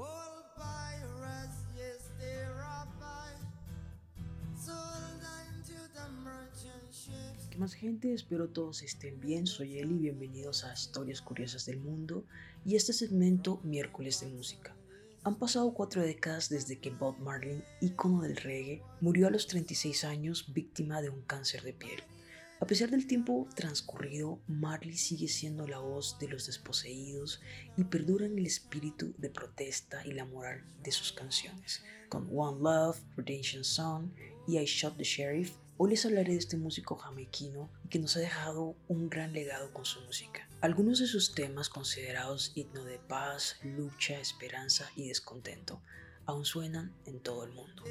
All ¿Qué más gente? Espero todos estén bien, soy Eli, bienvenidos a Historias Curiosas del Mundo y este segmento miércoles de música. Han pasado cuatro décadas desde que Bob Marley, ícono del reggae, murió a los 36 años víctima de un cáncer de piel. A pesar del tiempo transcurrido, Marley sigue siendo la voz de los desposeídos y perdura en el espíritu de protesta y la moral de sus canciones. Con One Love, Redemption Song y I Shot the Sheriff, hoy les hablaré de este músico jamaiquino que nos ha dejado un gran legado con su música. Algunos de sus temas considerados himno de paz, lucha, esperanza y descontento aún suenan en todo el mundo.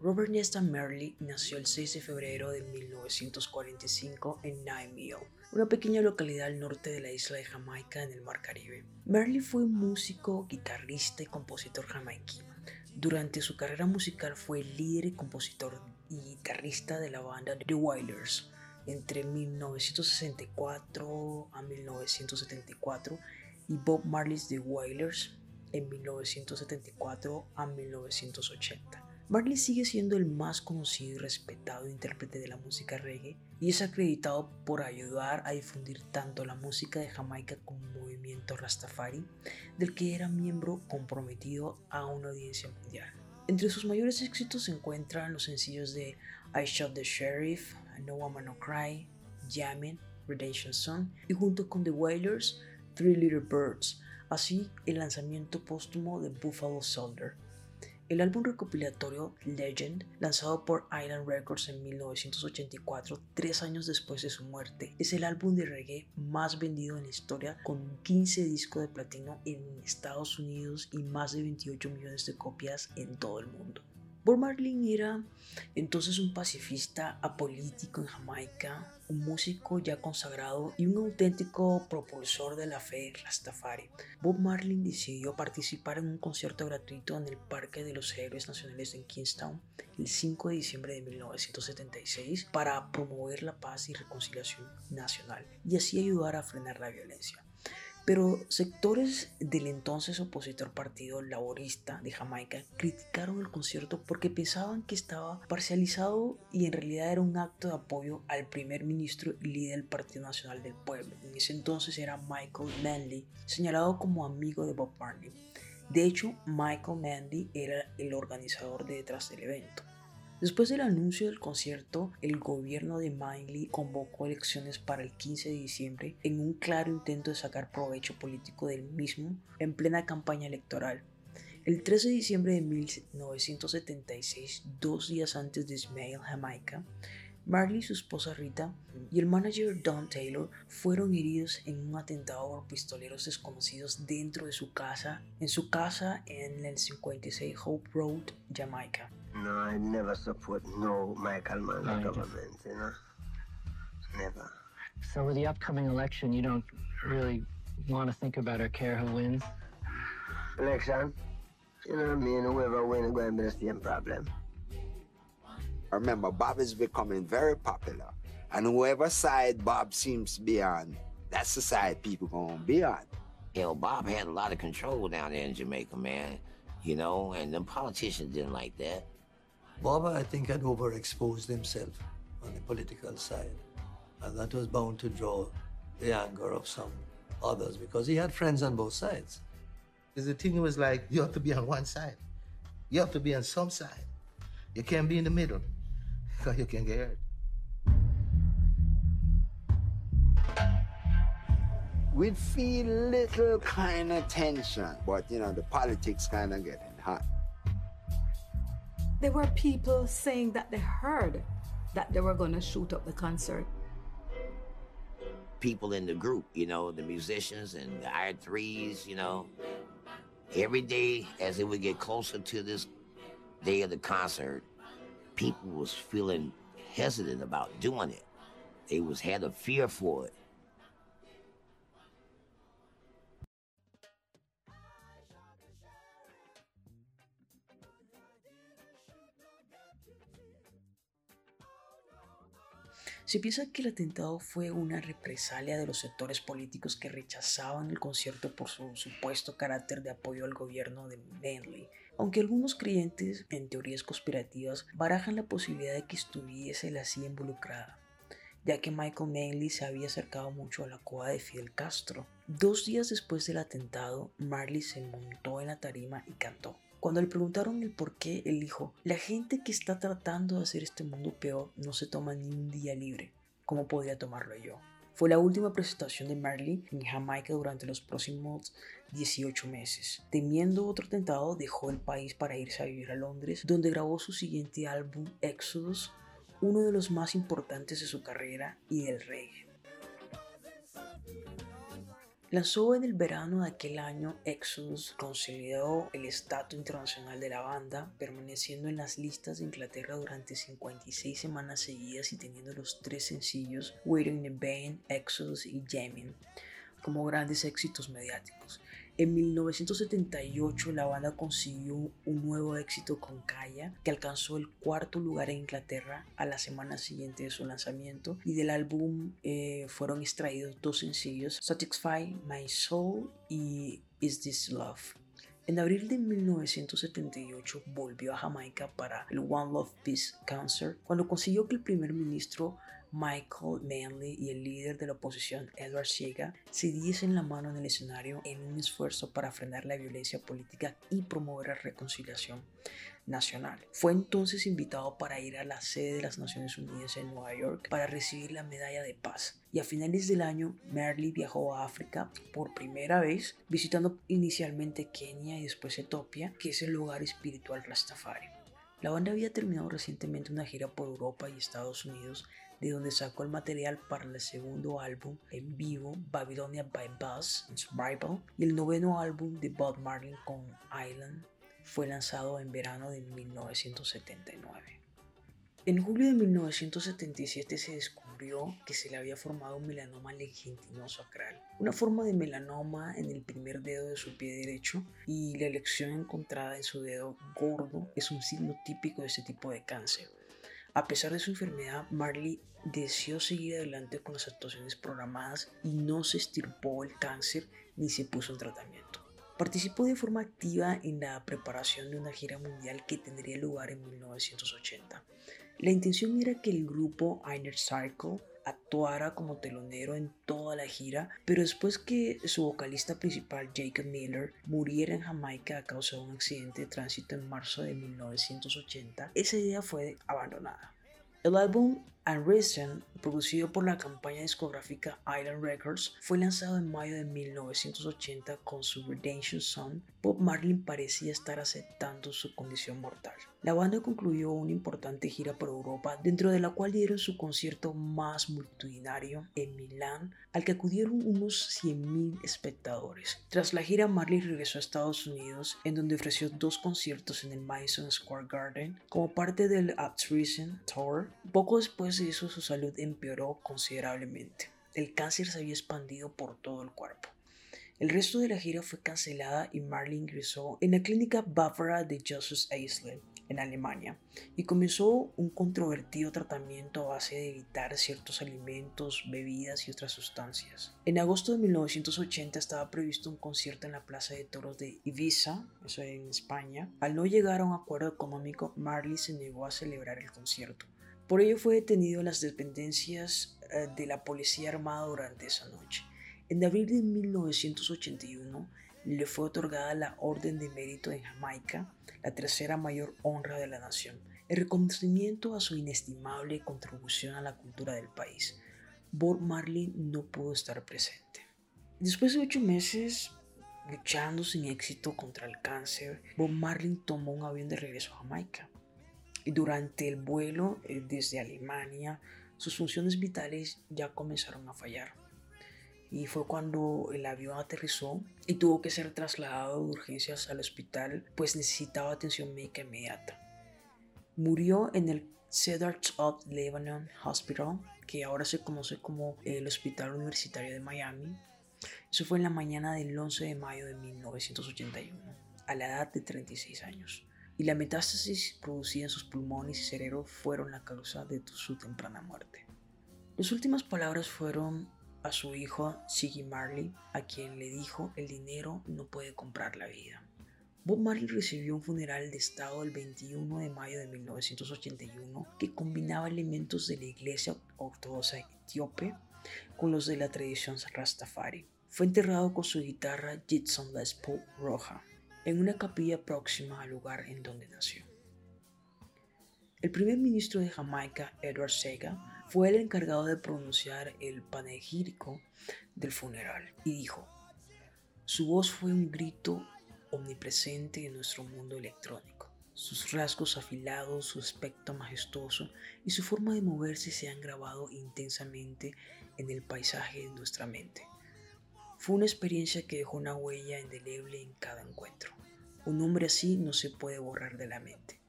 Robert Nesta Marley nació el 6 de febrero de 1945 en Nine una pequeña localidad al norte de la isla de Jamaica en el Mar Caribe. Marley fue músico, guitarrista y compositor jamaiquino. Durante su carrera musical fue líder compositor y guitarrista de la banda The Wailers entre 1964 a 1974 y Bob Marley's The Wailers en 1974 a 1980. Marley sigue siendo el más conocido y respetado intérprete de la música reggae y es acreditado por ayudar a difundir tanto la música de Jamaica como el movimiento Rastafari, del que era miembro comprometido a una audiencia mundial. Entre sus mayores éxitos se encuentran los sencillos de I Shot the Sheriff, No Woman No Cry, Jammin', Redemption Song y junto con The Wailers, Three Little Birds, así el lanzamiento póstumo de Buffalo Soldier. El álbum recopilatorio Legend, lanzado por Island Records en 1984, tres años después de su muerte, es el álbum de reggae más vendido en la historia con 15 discos de platino en Estados Unidos y más de 28 millones de copias en todo el mundo. Bob Marley era entonces un pacifista apolítico en Jamaica, un músico ya consagrado y un auténtico propulsor de la fe Rastafari. Bob Marley decidió participar en un concierto gratuito en el Parque de los Héroes Nacionales en Kingstown el 5 de diciembre de 1976 para promover la paz y reconciliación nacional y así ayudar a frenar la violencia. Pero sectores del entonces opositor Partido Laborista de Jamaica criticaron el concierto porque pensaban que estaba parcializado y en realidad era un acto de apoyo al primer ministro y líder del Partido Nacional del Pueblo. En ese entonces era Michael Manley, señalado como amigo de Bob Marley. De hecho, Michael Manley era el organizador detrás del evento. Después del anuncio del concierto, el gobierno de Manley convocó elecciones para el 15 de diciembre en un claro intento de sacar provecho político del mismo en plena campaña electoral. El 13 de diciembre de 1976, dos días antes de Ismail Jamaica, Marley, su esposa Rita y el manager Don Taylor fueron heridos en un atentado por pistoleros desconocidos dentro de su casa, en su casa en el 56 Hope Road, Jamaica. No, I never support no Michael Mann no, government, you know? Never. So with the upcoming election, you don't really want to think about or care who wins? Election? You know what I mean? Whoever wins going to be the same problem. Remember, Bob is becoming very popular. And whoever side Bob seems to be on, that's the side people gonna be on. Hell, Bob had a lot of control down there in Jamaica, man. You know, and the politicians didn't like that. Bob, I think, had overexposed himself on the political side. And that was bound to draw the anger of some others because he had friends on both sides. Because the thing was like, you have to be on one side. You have to be on some side. You can't be in the middle because you can get hurt. We'd feel little kind of tension, but you know, the politics kind of getting hot. There were people saying that they heard that they were going to shoot up the concert. People in the group, you know, the musicians and the I threes, you know, every day as it would get closer to this day of the concert, people was feeling hesitant about doing it. They was had a fear for it. Se piensa que el atentado fue una represalia de los sectores políticos que rechazaban el concierto por su supuesto carácter de apoyo al gobierno de Manley, Aunque algunos creyentes en teorías conspirativas barajan la posibilidad de que estuviese la CIA involucrada, ya que Michael Manley se había acercado mucho a la cueva de Fidel Castro. Dos días después del atentado, Marley se montó en la tarima y cantó. Cuando le preguntaron el por qué, él dijo, la gente que está tratando de hacer este mundo peor no se toma ni un día libre. ¿Cómo podría tomarlo yo? Fue la última presentación de Marley en Jamaica durante los próximos 18 meses. Temiendo otro atentado, dejó el país para irse a vivir a Londres, donde grabó su siguiente álbum, Exodus, uno de los más importantes de su carrera y del reggae. Lanzó en el verano de aquel año Exodus, consolidó el estatus internacional de la banda, permaneciendo en las listas de Inglaterra durante 56 semanas seguidas y teniendo los tres sencillos Waiting in the Band, Exodus y Jamming como grandes éxitos mediáticos. En 1978 la banda consiguió un nuevo éxito con Kaya, que alcanzó el cuarto lugar en Inglaterra a la semana siguiente de su lanzamiento y del álbum eh, fueron extraídos dos sencillos, Satisfy My Soul y Is This Love. En abril de 1978 volvió a Jamaica para el One Love Peace Concert, cuando consiguió que el primer ministro Michael Manley y el líder de la oposición Edward Siega se diesen la mano en el escenario en un esfuerzo para frenar la violencia política y promover la reconciliación nacional. Fue entonces invitado para ir a la sede de las Naciones Unidas en Nueva York para recibir la medalla de paz. Y a finales del año, Marley viajó a África por primera vez, visitando inicialmente Kenia y después Etiopía, que es el lugar espiritual Rastafari. La banda había terminado recientemente una gira por Europa y Estados Unidos de donde sacó el material para el segundo álbum en vivo, Babylonia by Buzz Survival, y el noveno álbum de Bob Marley con Island fue lanzado en verano de 1979. En julio de 1977 se descubrió que se le había formado un melanoma legitinoso acral, una forma de melanoma en el primer dedo de su pie derecho y la elección encontrada en su dedo gordo es un signo típico de este tipo de cáncer. A pesar de su enfermedad, Marley deseó seguir adelante con las actuaciones programadas y no se estirpó el cáncer ni se puso en tratamiento. Participó de forma activa en la preparación de una gira mundial que tendría lugar en 1980. La intención era que el grupo Inner Circle actuara como telonero en toda la gira, pero después que su vocalista principal Jacob Miller muriera en Jamaica a causa de un accidente de tránsito en marzo de 1980, esa idea fue abandonada. El álbum Unrisen, producido por la compañía discográfica Island Records, fue lanzado en mayo de 1980 con su Redemption Song. Bob Marley parecía estar aceptando su condición mortal. La banda concluyó una importante gira por Europa, dentro de la cual dieron su concierto más multitudinario en Milán, al que acudieron unos 100.000 espectadores. Tras la gira, Marley regresó a Estados Unidos, en donde ofreció dos conciertos en el Madison Square Garden como parte del Uprising Tour. Poco después de su salud empeoró considerablemente. El cáncer se había expandido por todo el cuerpo. El resto de la gira fue cancelada y Marley ingresó en la clínica Bavara de Joseph Eisler, en Alemania y comenzó un controvertido tratamiento a base de evitar ciertos alimentos, bebidas y otras sustancias. En agosto de 1980 estaba previsto un concierto en la Plaza de Toros de Ibiza, eso en España. Al no llegar a un acuerdo económico, Marley se negó a celebrar el concierto. Por ello fue detenido en las dependencias eh, de la Policía Armada durante esa noche. En abril de 1981, le fue otorgada la Orden de Mérito en Jamaica, la tercera mayor honra de la nación, el reconocimiento a su inestimable contribución a la cultura del país. Bob Marley no pudo estar presente. Después de ocho meses luchando sin éxito contra el cáncer, Bob Marley tomó un avión de regreso a Jamaica. Durante el vuelo eh, desde Alemania, sus funciones vitales ya comenzaron a fallar y fue cuando el avión aterrizó y tuvo que ser trasladado de urgencias al hospital pues necesitaba atención médica inmediata. Murió en el Cedar of Lebanon Hospital, que ahora se conoce como el Hospital Universitario de Miami. Eso fue en la mañana del 11 de mayo de 1981, a la edad de 36 años. Y la metástasis producida en sus pulmones y cerebro fueron la causa de su temprana muerte. Las últimas palabras fueron a su hijo Siggy Marley, a quien le dijo el dinero no puede comprar la vida. Bob Marley recibió un funeral de Estado el 21 de mayo de 1981 que combinaba elementos de la Iglesia Ortodoxa Etíope con los de la tradición Rastafari. Fue enterrado con su guitarra Gibson Les Paul roja en una capilla próxima al lugar en donde nació. El primer ministro de Jamaica, Edward Sega, fue el encargado de pronunciar el panegírico del funeral y dijo, su voz fue un grito omnipresente en nuestro mundo electrónico. Sus rasgos afilados, su aspecto majestuoso y su forma de moverse se han grabado intensamente en el paisaje de nuestra mente. Fue una experiencia que dejó una huella indeleble en cada encuentro. Un hombre así no se puede borrar de la mente.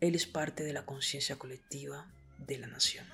Él es parte de la conciencia colectiva de la nación.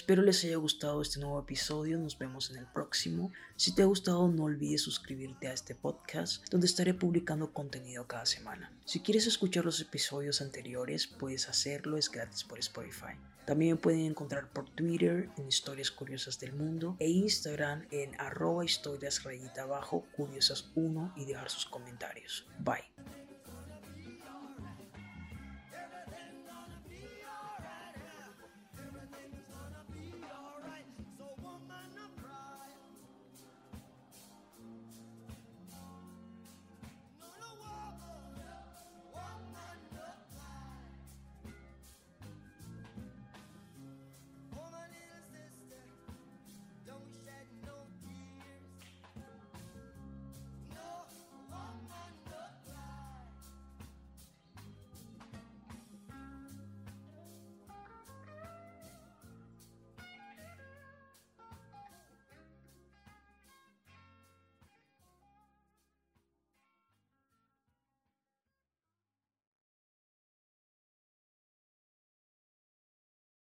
Espero les haya gustado este nuevo episodio, nos vemos en el próximo. Si te ha gustado no olvides suscribirte a este podcast donde estaré publicando contenido cada semana. Si quieres escuchar los episodios anteriores puedes hacerlo, es gratis por Spotify. También pueden encontrar por Twitter en Historias Curiosas del Mundo e Instagram en arroba historias rayita abajo curiosas 1 y dejar sus comentarios. Bye.